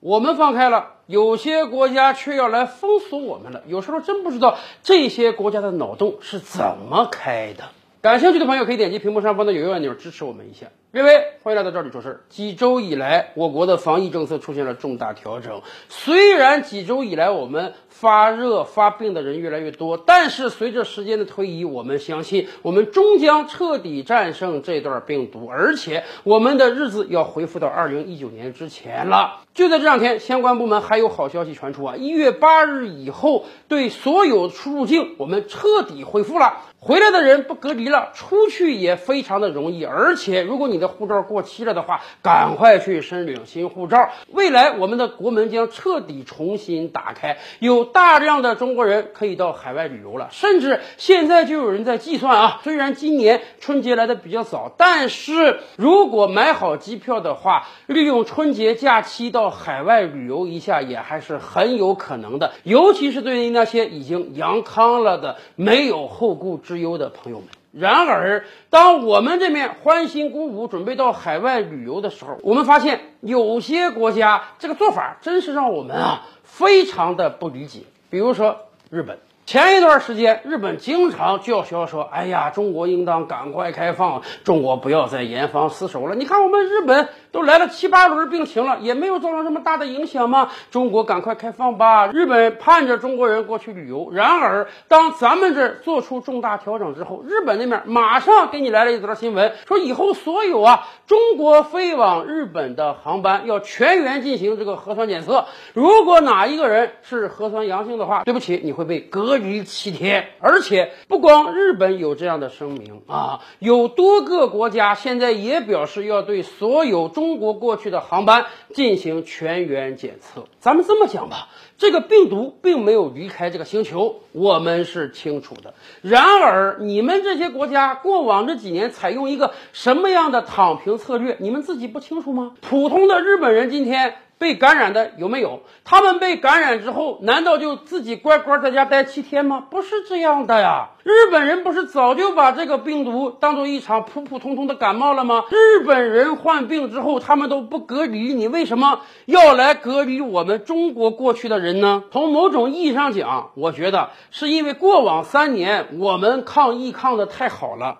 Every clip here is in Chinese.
我们放开了，有些国家却要来封锁我们了。有时候真不知道这些国家的脑洞是怎么开的。感兴趣的朋友可以点击屏幕上方的有用按钮支持我们一下。各位，欢迎来到这里说事儿。几周以来，我国的防疫政策出现了重大调整。虽然几周以来我们发热发病的人越来越多，但是随着时间的推移，我们相信我们终将彻底战胜这段病毒，而且我们的日子要恢复到二零一九年之前了。就在这两天，相关部门还有好消息传出啊！一月八日以后，对所有出入境我们彻底恢复了，回来的人不隔离了，出去也非常的容易。而且，如果你你的护照过期了的话，赶快去申领新护照。未来我们的国门将彻底重新打开，有大量的中国人可以到海外旅游了。甚至现在就有人在计算啊，虽然今年春节来的比较早，但是如果买好机票的话，利用春节假期到海外旅游一下也还是很有可能的。尤其是对于那些已经阳康了的、没有后顾之忧的朋友们。然而，当我们这面欢欣鼓舞，准备到海外旅游的时候，我们发现有些国家这个做法真是让我们啊非常的不理解。比如说日本，前一段时间日本经常叫嚣说：“哎呀，中国应当赶快开放，中国不要再严防死守了。”你看我们日本都来了七八轮病情了，也没有造成什么大的影响吗？中国赶快开放吧！日本盼着中国人过去旅游。然而，当咱们这做出重大调整之后，日本那边马上给你来了一则新闻，说以后所有啊中国飞往日本的航班要全员进行这个核酸检测。如果哪一个人是核酸阳性的话，对不起，你会被隔于七天。而且不光日本有这样的声明啊，有多个国家现在也表示要对所有中国过去的航班进行全员检测。咱们这么讲吧，这个病毒并没有离开这个星球，我们是清楚的。然而，你们这些国家过往这几年采用一个什么样的躺平策略，你们自己不清楚吗？普通的日本人今天。被感染的有没有？他们被感染之后，难道就自己乖乖在家待七天吗？不是这样的呀！日本人不是早就把这个病毒当做一场普普通通的感冒了吗？日本人患病之后，他们都不隔离，你为什么要来隔离我们中国过去的人呢？从某种意义上讲，我觉得是因为过往三年我们抗疫抗的太好了。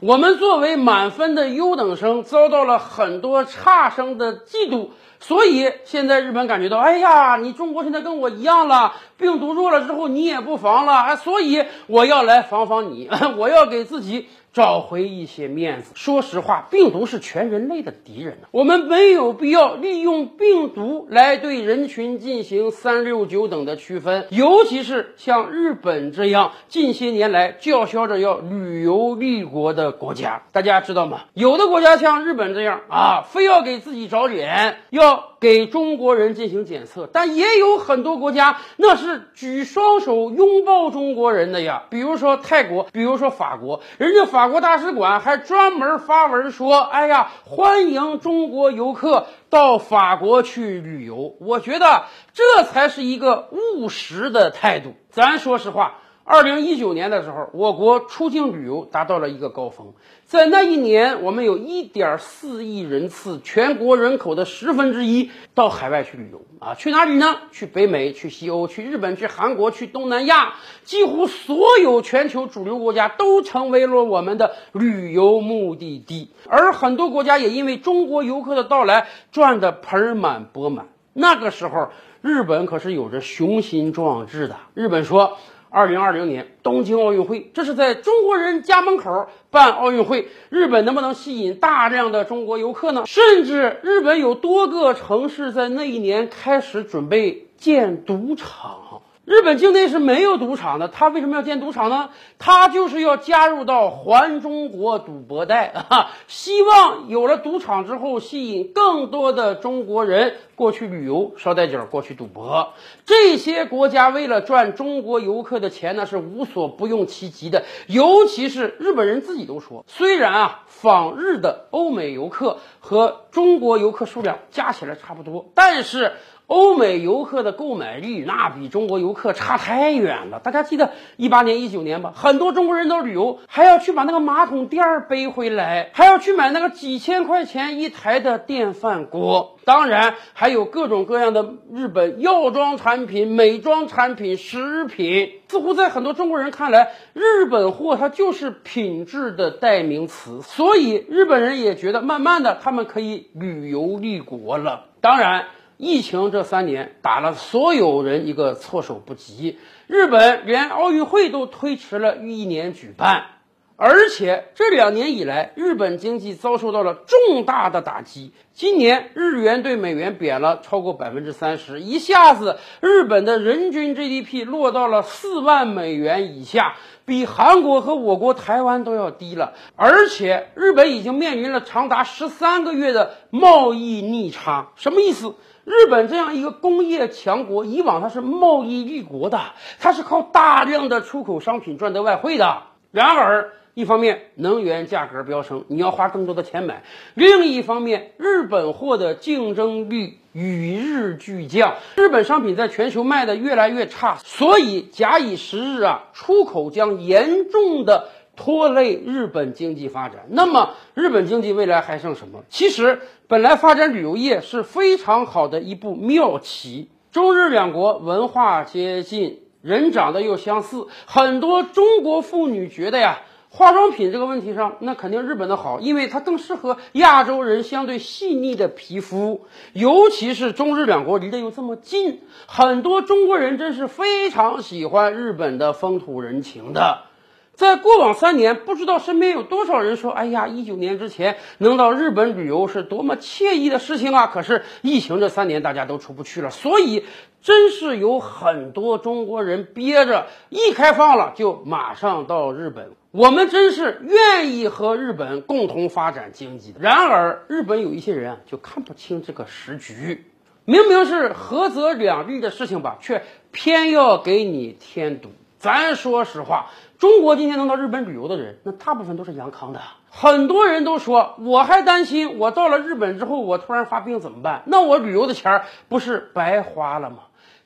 我们作为满分的优等生，遭到了很多差生的嫉妒，所以现在日本感觉到，哎呀，你中国现在跟我一样了，病毒弱了之后你也不防了，哎，所以我要来防防你，我要给自己找回一些面子。说实话，病毒是全人类的敌人我们没有必要利用病毒来对人群进行三六九等的区分，尤其是像日本这样近些年来叫嚣着要旅游立国的国家，大家知道吗？有的国家像日本这样啊，非要给自己找脸，要给中国人进行检测，但也有很多国家那是举双手拥抱中国人的呀，比如说泰国，比如说法国，人家法国大使馆还专门发文说，哎呀，欢迎中国游客到法国去旅游。我觉得这才是一个务实的态度。咱说实话。二零一九年的时候，我国出境旅游达到了一个高峰。在那一年，我们有一点四亿人次，全国人口的十分之一到海外去旅游啊，去哪里呢？去北美、去西欧、去日本、去韩国、去东南亚，几乎所有全球主流国家都成为了我们的旅游目的地。而很多国家也因为中国游客的到来，赚得盆满钵满。那个时候，日本可是有着雄心壮志的。日本说。二零二零年东京奥运会，这是在中国人家门口办奥运会，日本能不能吸引大量的中国游客呢？甚至日本有多个城市在那一年开始准备建赌场。日本境内是没有赌场的，他为什么要建赌场呢？他就是要加入到环中国赌博带 啊，希望有了赌场之后，吸引更多的中国人过去旅游、捎带脚过去赌博。这些国家为了赚中国游客的钱呢，是无所不用其极的。尤其是日本人自己都说，虽然啊，访日的欧美游客和中国游客数量加起来差不多，但是。欧美游客的购买力那比中国游客。差太远了。大家记得一八年、一九年吧？很多中国人都旅游，还要去把那个马桶垫背回来，还要去买那个几千块钱一台的电饭锅。当然，还有各种各样的日本药妆产品、美妆产品、食品。似乎在很多中国人看来，日本货它就是品质的代名词，所以日本人也觉得，慢慢的他们可以旅游立国了。当然，疫情这三年打了所有人一个措手不及，日本连奥运会都推迟了一年举办。而且这两年以来，日本经济遭受到了重大的打击。今年日元对美元贬了超过百分之三十，一下子日本的人均 GDP 落到了四万美元以下，比韩国和我国台湾都要低了。而且日本已经面临了长达十三个月的贸易逆差，什么意思？日本这样一个工业强国，以往它是贸易立国的，它是靠大量的出口商品赚得外汇的。然而，一方面能源价格飙升，你要花更多的钱买；另一方面，日本货的竞争力与日俱降，日本商品在全球卖的越来越差，所以假以时日啊，出口将严重的拖累日本经济发展。那么，日本经济未来还剩什么？其实，本来发展旅游业是非常好的一步妙棋，中日两国文化接近，人长得又相似，很多中国妇女觉得呀。化妆品这个问题上，那肯定日本的好，因为它更适合亚洲人相对细腻的皮肤，尤其是中日两国离得又这么近，很多中国人真是非常喜欢日本的风土人情的。在过往三年，不知道身边有多少人说：“哎呀，一九年之前能到日本旅游是多么惬意的事情啊！”可是疫情这三年，大家都出不去了，所以真是有很多中国人憋着，一开放了就马上到日本。我们真是愿意和日本共同发展经济的。然而，日本有一些人啊，就看不清这个时局，明明是合则两利的事情吧，却偏要给你添堵。咱说实话。中国今天能到日本旅游的人，那大部分都是阳康的。很多人都说，我还担心，我到了日本之后，我突然发病怎么办？那我旅游的钱不是白花了吗？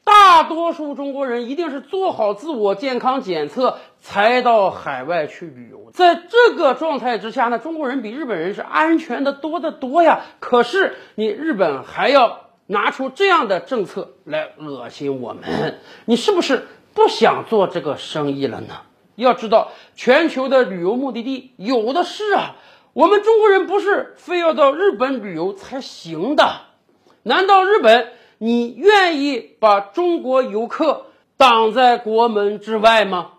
大多数中国人一定是做好自我健康检测才到海外去旅游。在这个状态之下呢，中国人比日本人是安全的多得多呀。可是你日本还要拿出这样的政策来恶心我们，你是不是不想做这个生意了呢？要知道，全球的旅游目的地有的是啊，我们中国人不是非要到日本旅游才行的。难道日本你愿意把中国游客挡在国门之外吗？